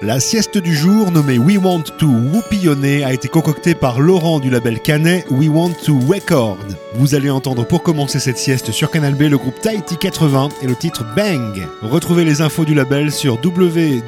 La sieste du jour, nommée We Want to Whoopionner, a été concoctée par Laurent du label Canet We Want to Record. Vous allez entendre pour commencer cette sieste sur Canal B le groupe Tahiti 80 et le titre Bang. Retrouvez les infos du label sur www.2w.fr.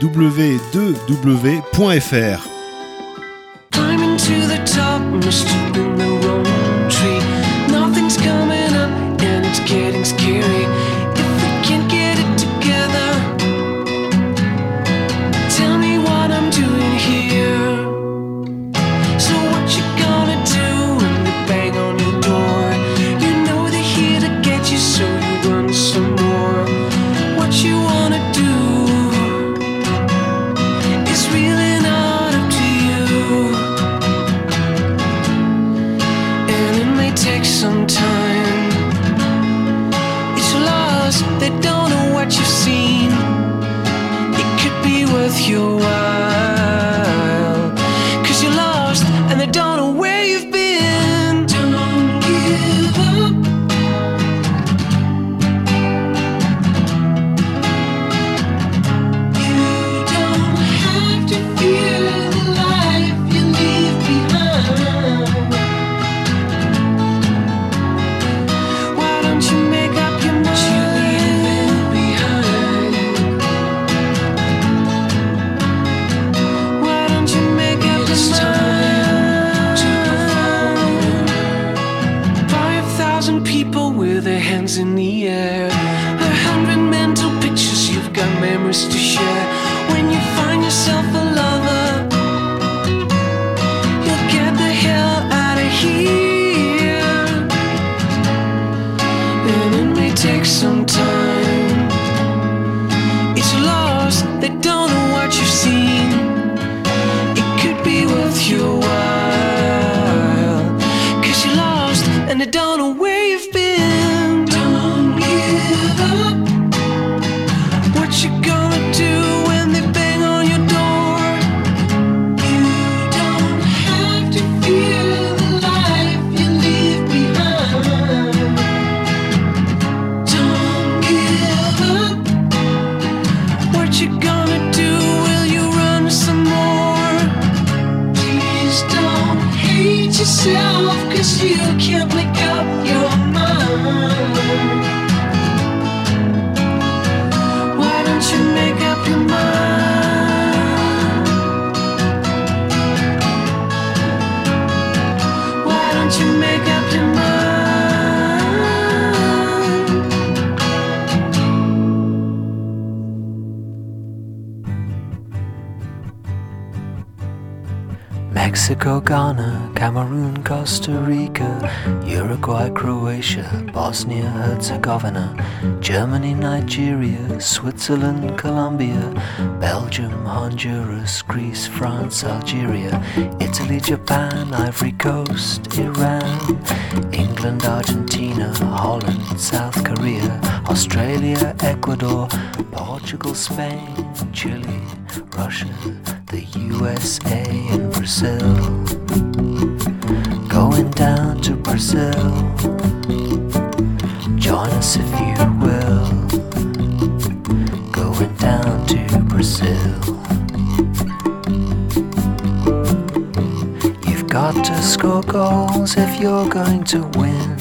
Switzerland, Colombia, Belgium, Honduras, Greece, France, Algeria, Italy, Japan, Ivory Coast, Iran, England, Argentina, Holland, South Korea, Australia, Ecuador, Portugal, Spain, Chile, Russia, the USA, and Brazil. Going down to Brazil. Join us if you You've got to score goals if you're going to win.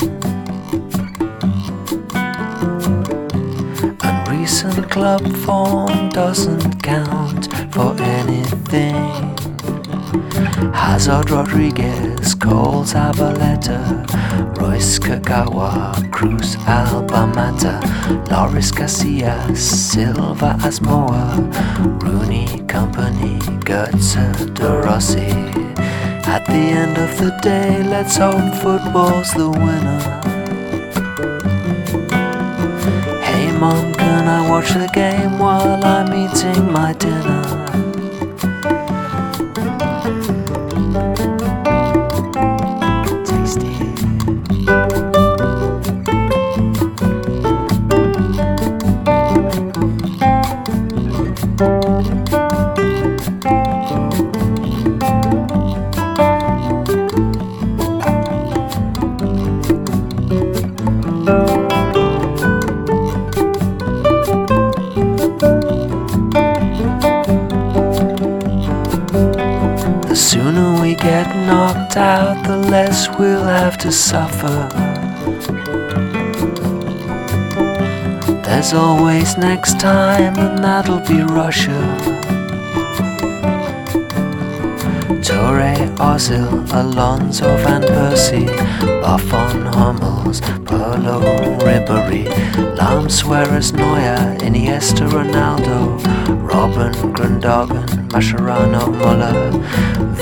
And recent club form doesn't count for anything. Hazard Rodriguez, Coles Abaleta, Royce Kagawa, Cruz Albamata, Loris Garcia, Silva Asmoa, Rooney Company, Götze De Rossi. At the end of the day, let's hope football's the winner. Hey mom, can I watch the game while I'm eating my dinner? have to suffer. There's always next time, and that'll be Russia. Torre, Ozil, Alonso, Van Persie, Buffon, Hummels, Pirlo, Ribery, Lam Suarez, Neuer, Iniesta, Ronaldo, Robin, Grandogan, Mascherano, Muller,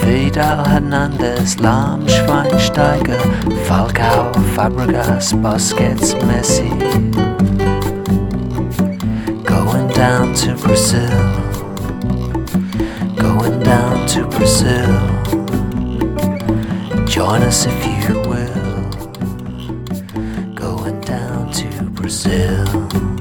Vidal, Hernandez, Lahm Schweinsteiger, Falcao, Fabregas, Busquets, Messi. Going down to Brazil, going down to Brazil. Join us if you Brazil.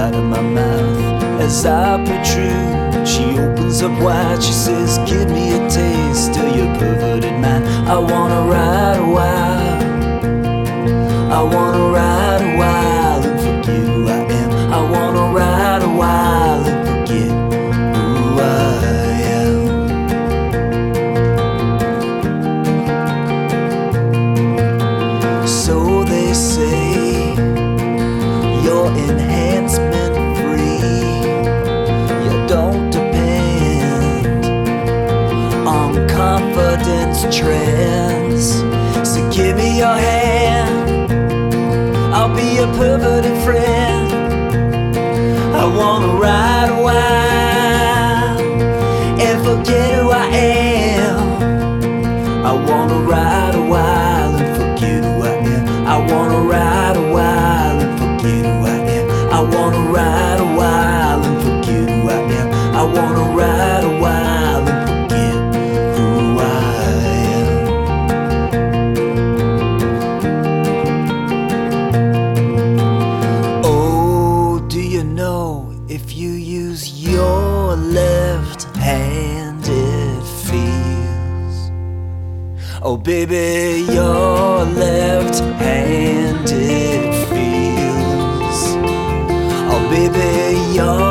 out of my mouth as I protrude. She opens up wide, she says, Give me a taste of your perverted mind. I wanna ride a while. I wanna ride. tread. Baby, your left-handed feels. Oh, baby, your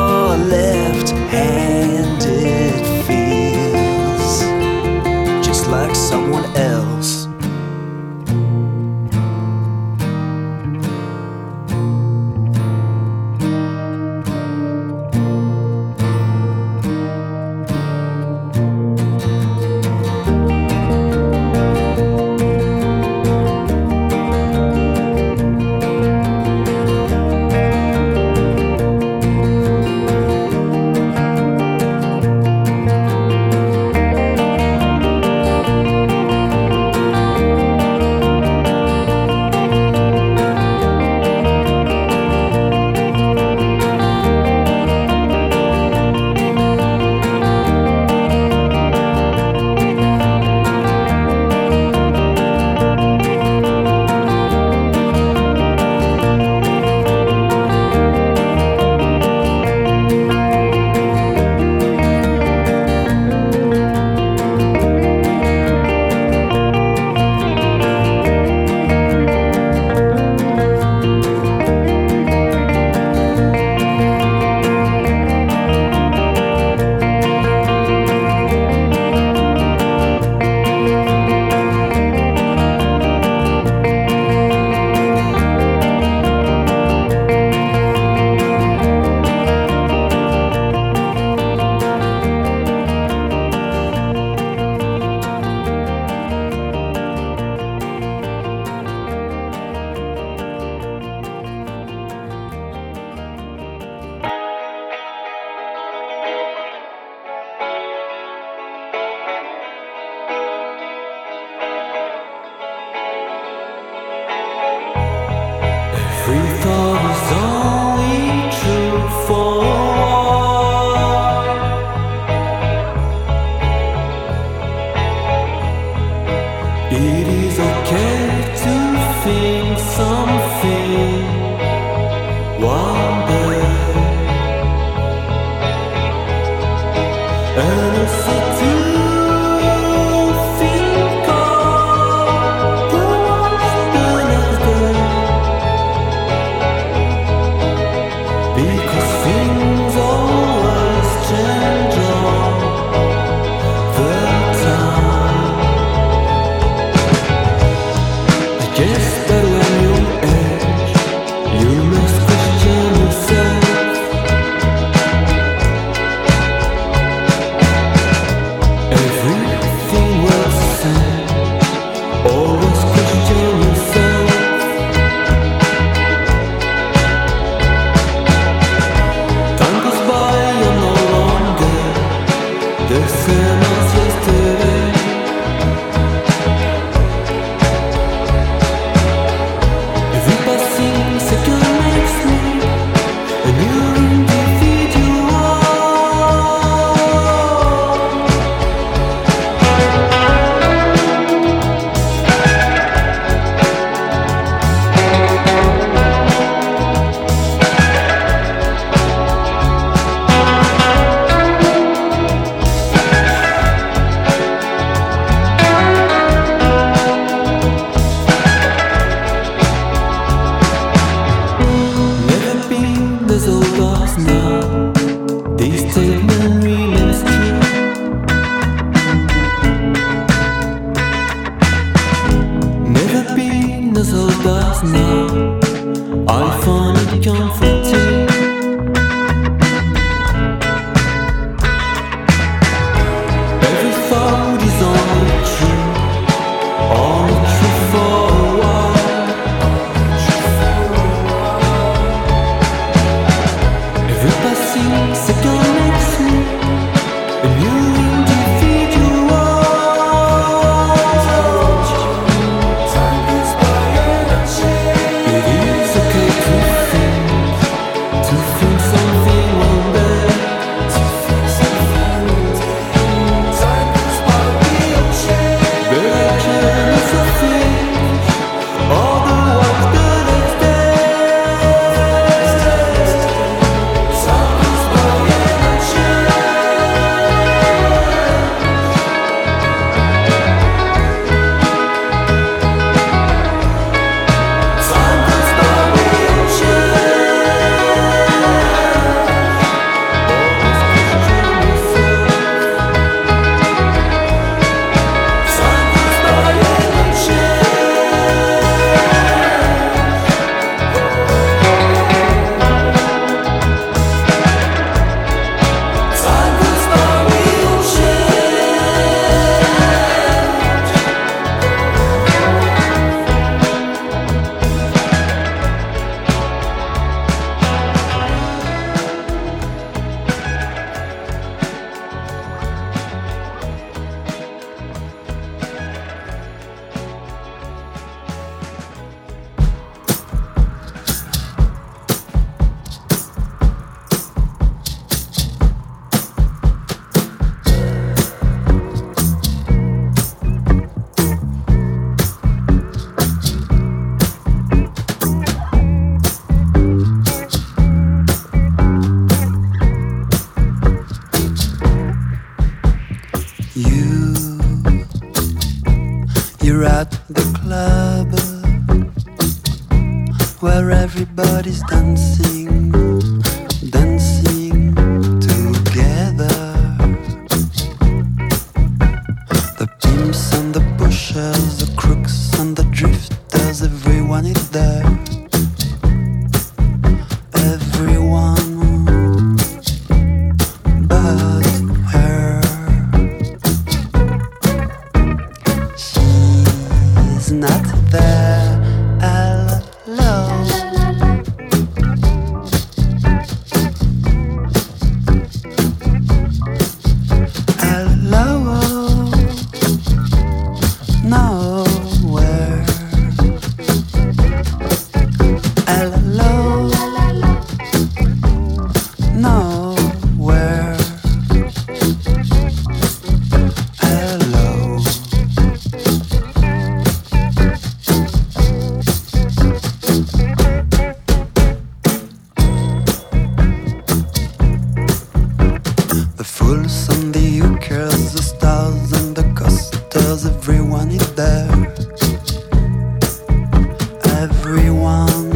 everyone.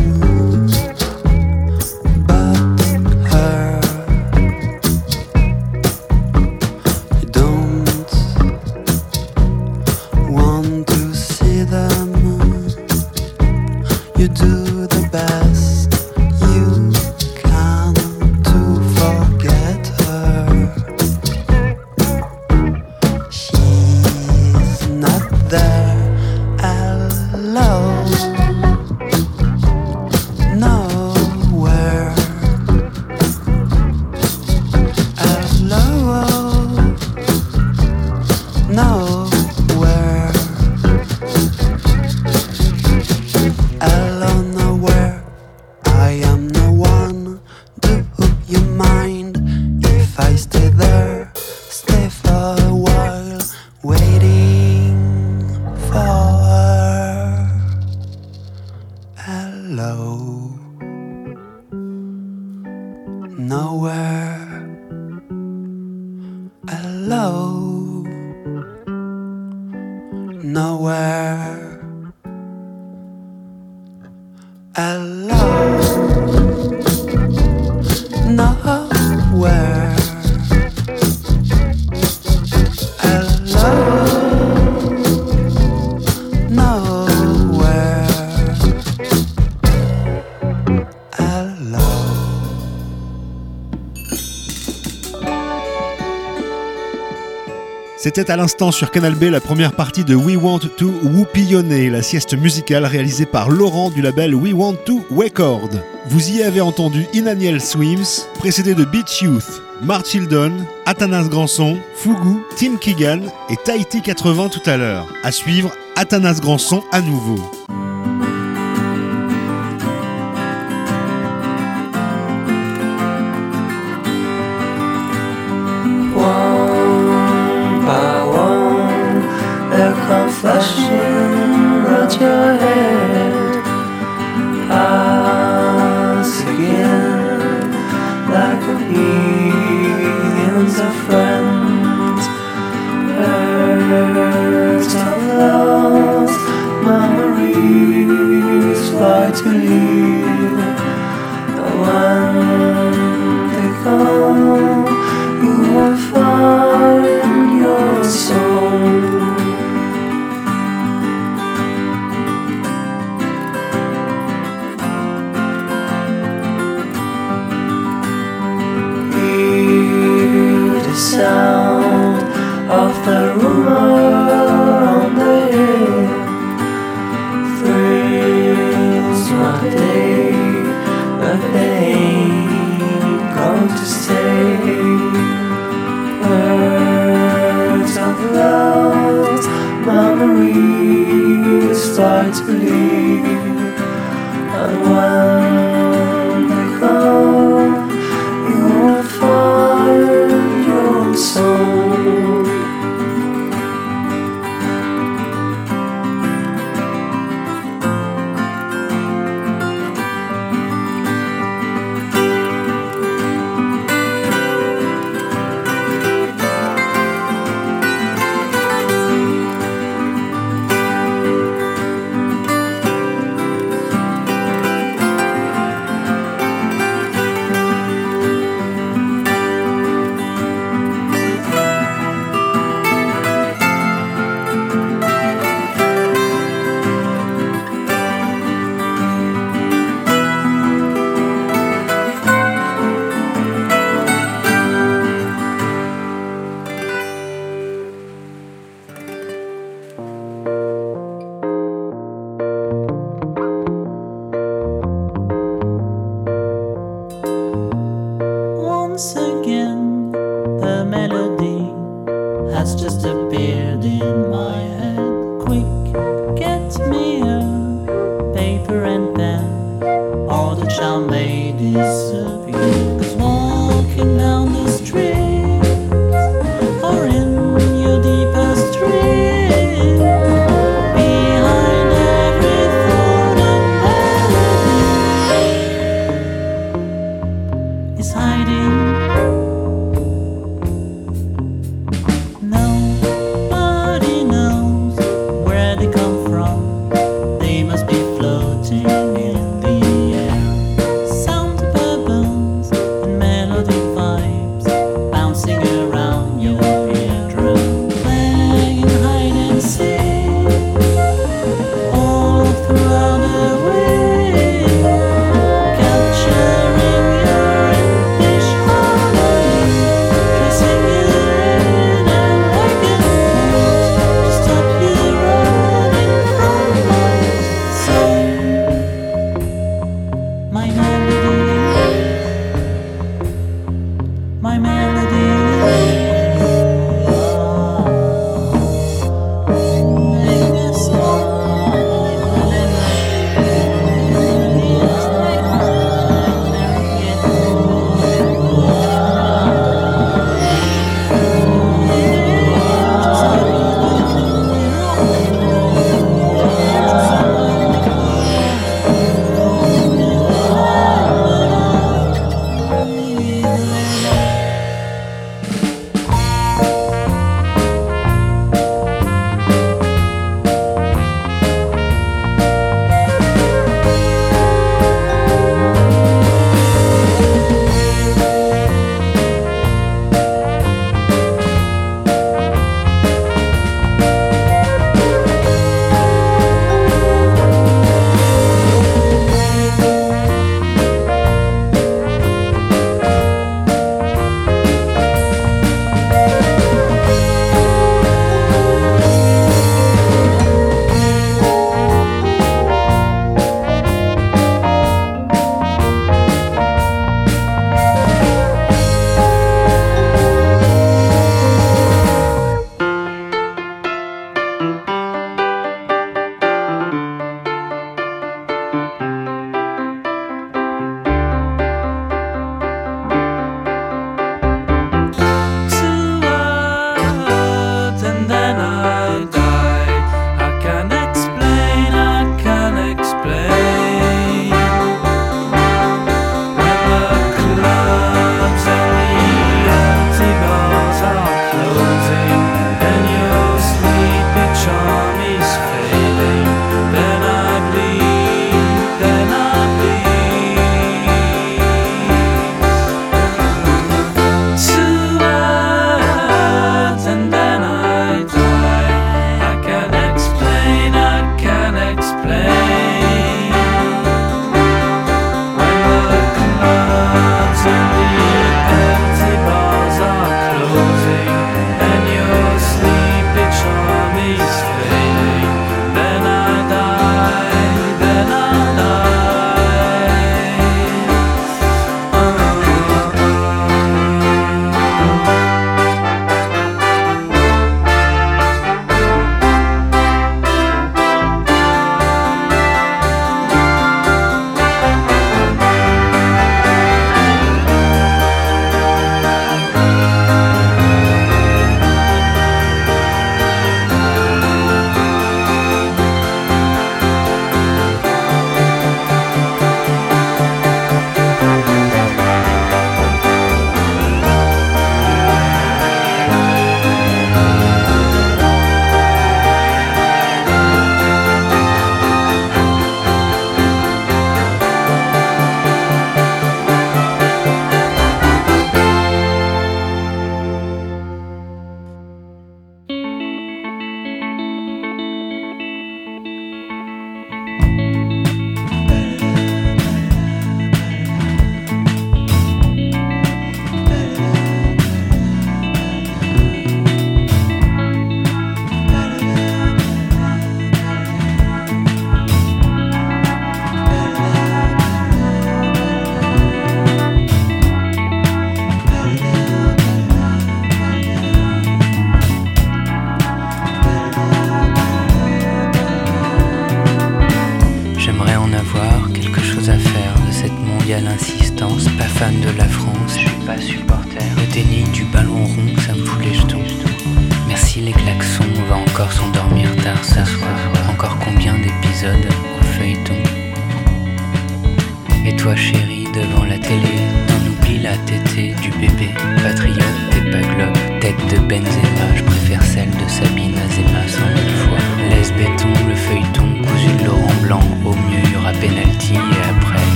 C'était à l'instant sur Canal B la première partie de We Want to Whoopillonner, la sieste musicale réalisée par Laurent du label We Want to Record. Vous y avez entendu Inaniel Swims, précédé de Beach Youth, Mark Childon, Athanas Granson, Fugu, Tim Keegan et Tahiti 80 tout à l'heure. À suivre, Athanas Granson à nouveau.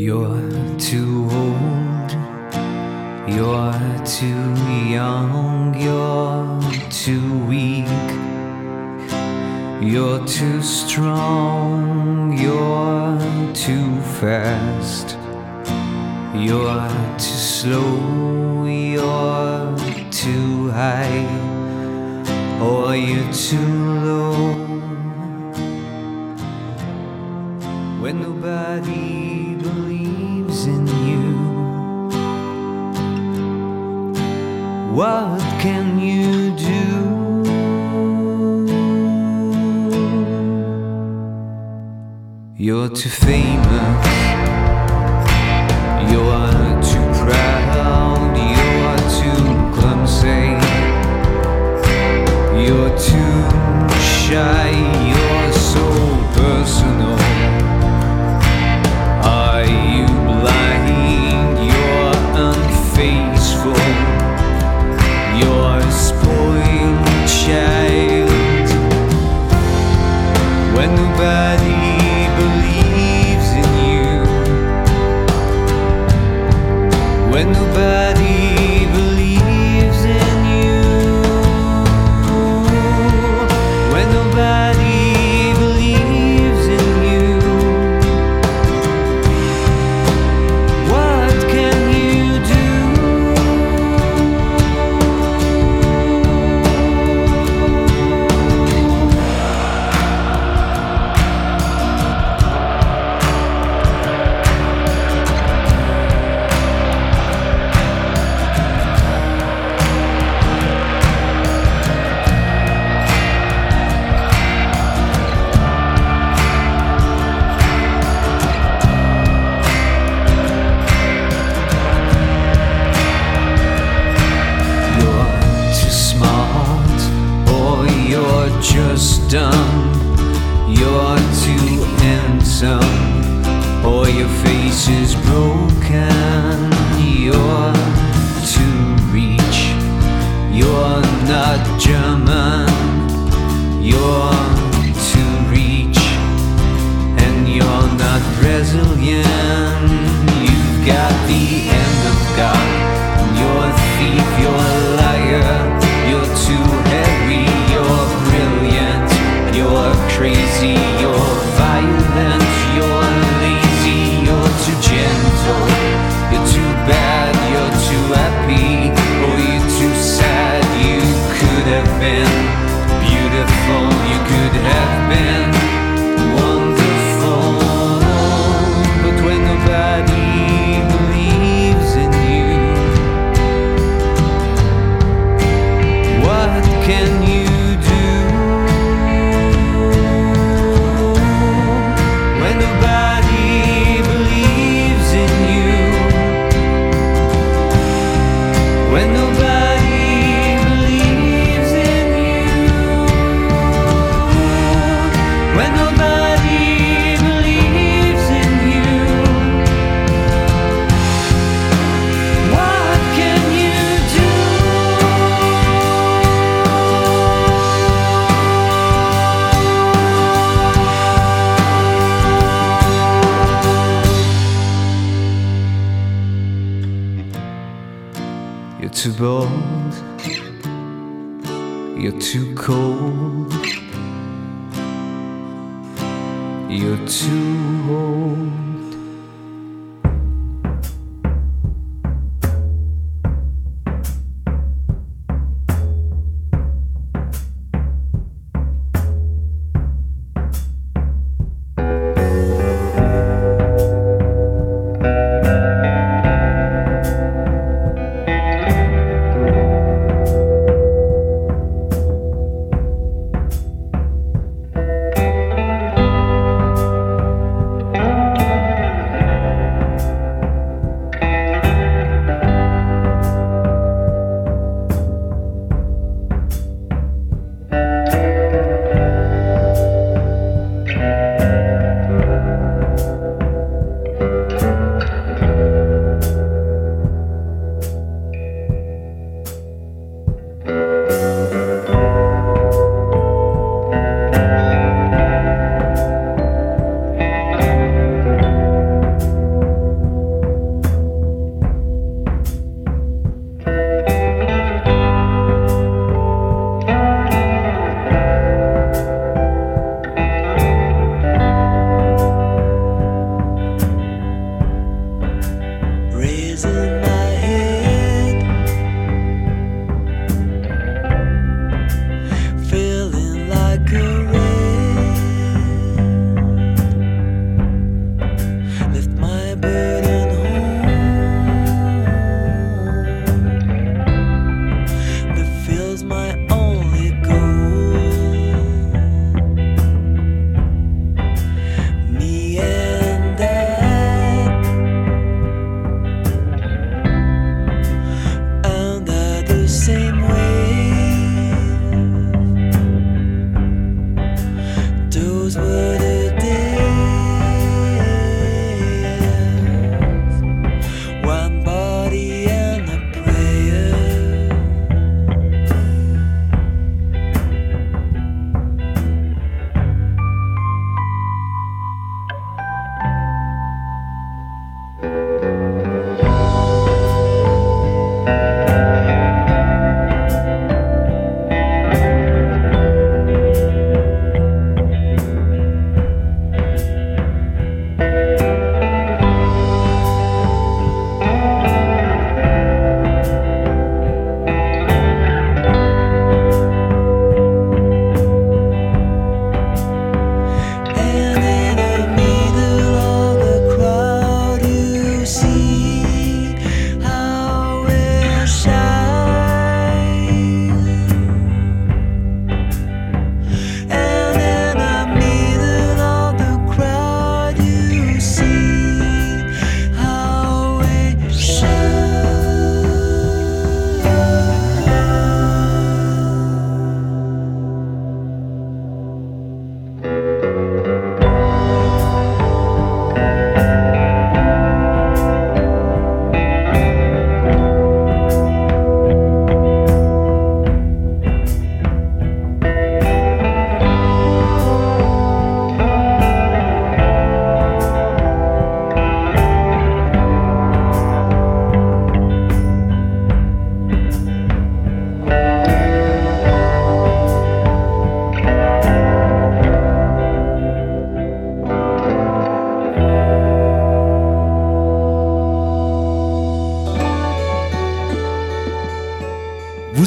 You're too old, you're too young, you're too weak, you're too strong, you're too fast, you're too slow, you're too high, or you're too low. When nobody What can you do? You're too famous. You're too proud. You're too clumsy. You're too shy. when nobody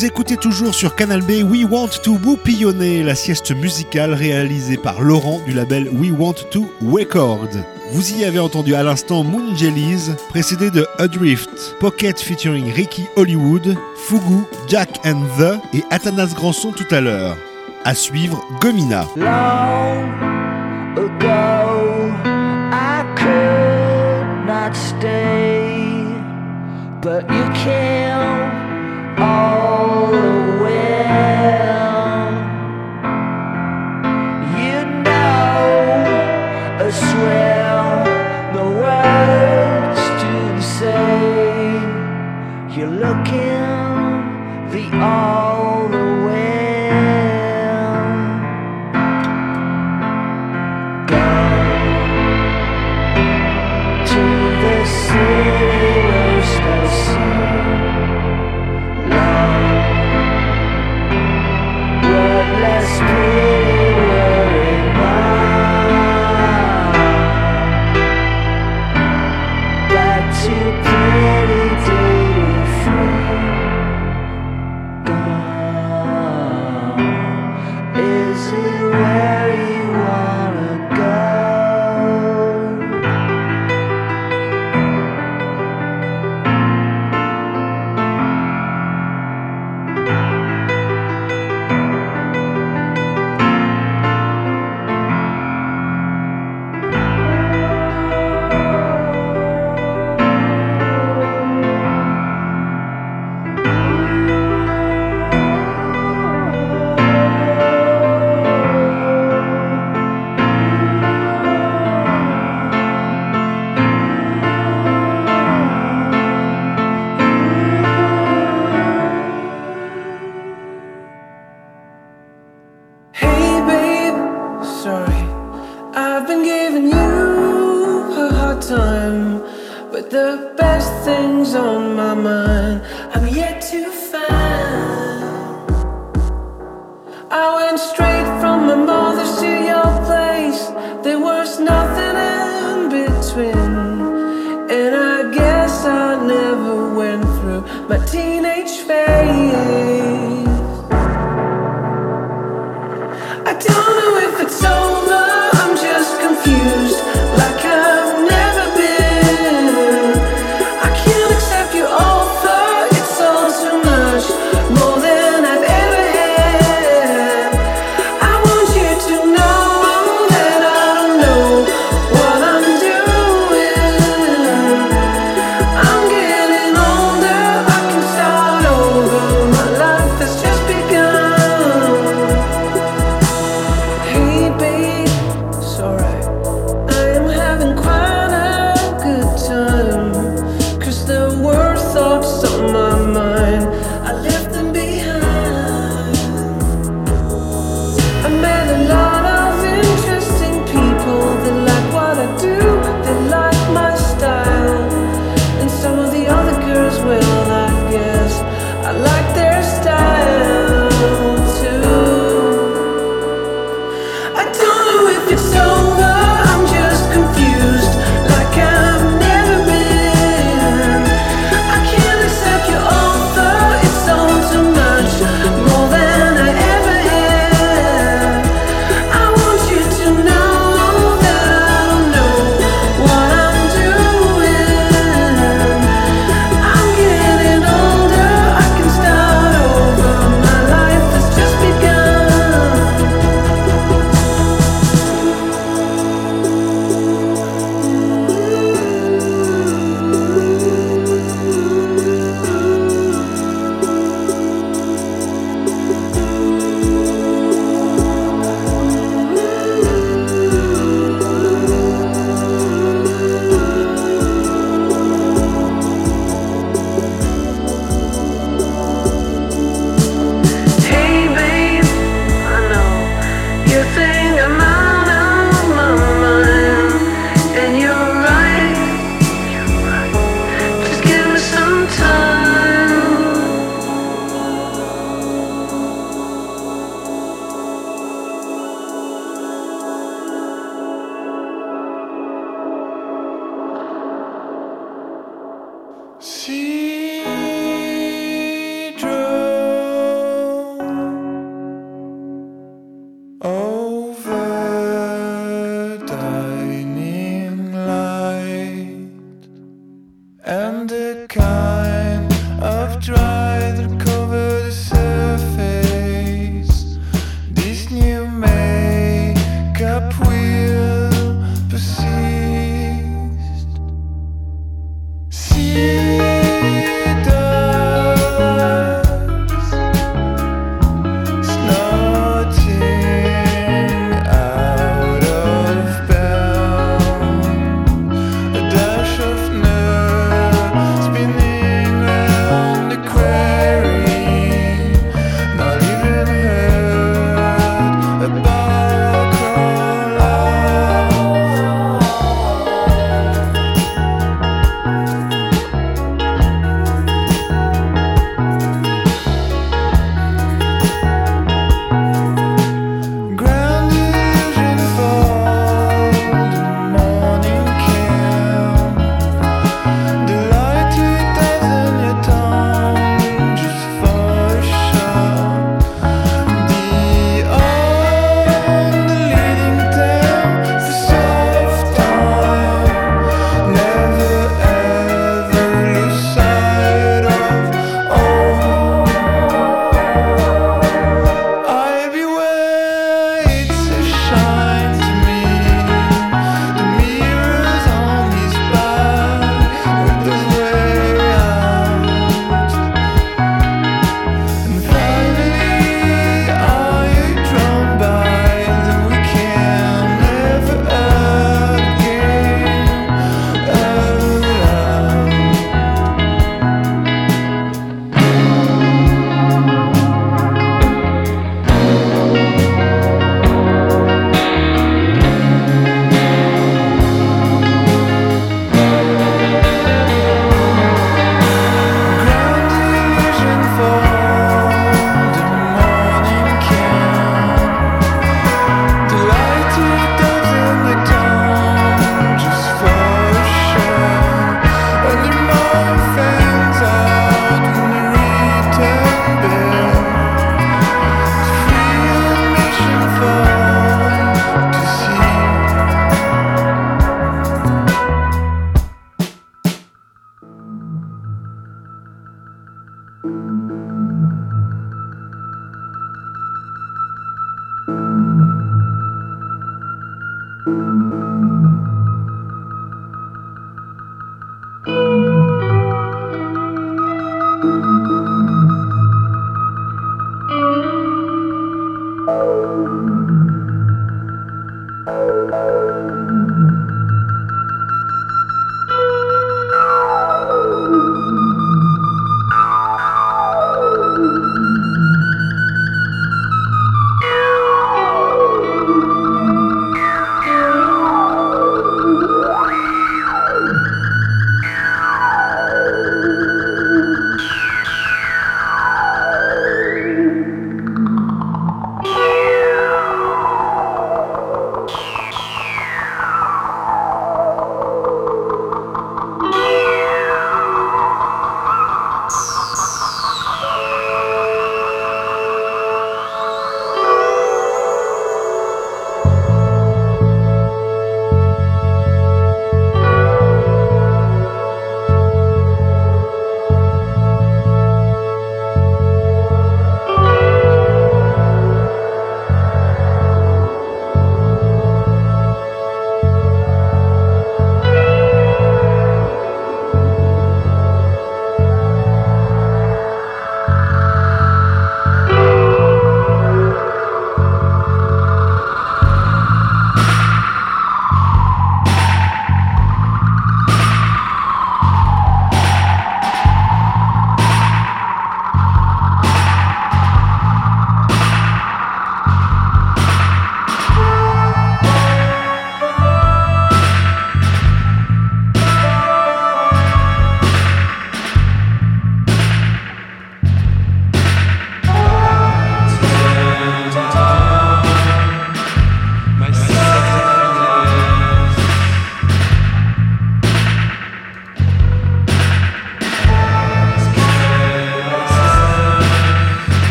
Vous écoutez toujours sur Canal B We Want to Whoopillonner, la sieste musicale réalisée par Laurent du label We Want to Record. Vous y avez entendu à l'instant Moon Jellies, précédé de Adrift, Pocket featuring Ricky Hollywood, Fugu, Jack and The et Athanas Granson tout à l'heure. À suivre, Gomina. But you.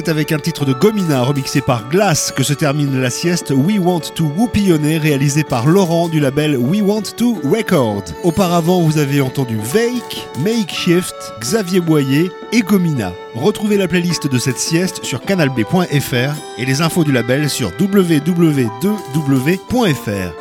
C'est avec un titre de Gomina remixé par Glass que se termine la sieste We Want to Whoopionner réalisée par Laurent du label We Want to Record. Auparavant, vous avez entendu Vake, Makeshift, Xavier Boyer et Gomina. Retrouvez la playlist de cette sieste sur canalb.fr et les infos du label sur www.2w.fr.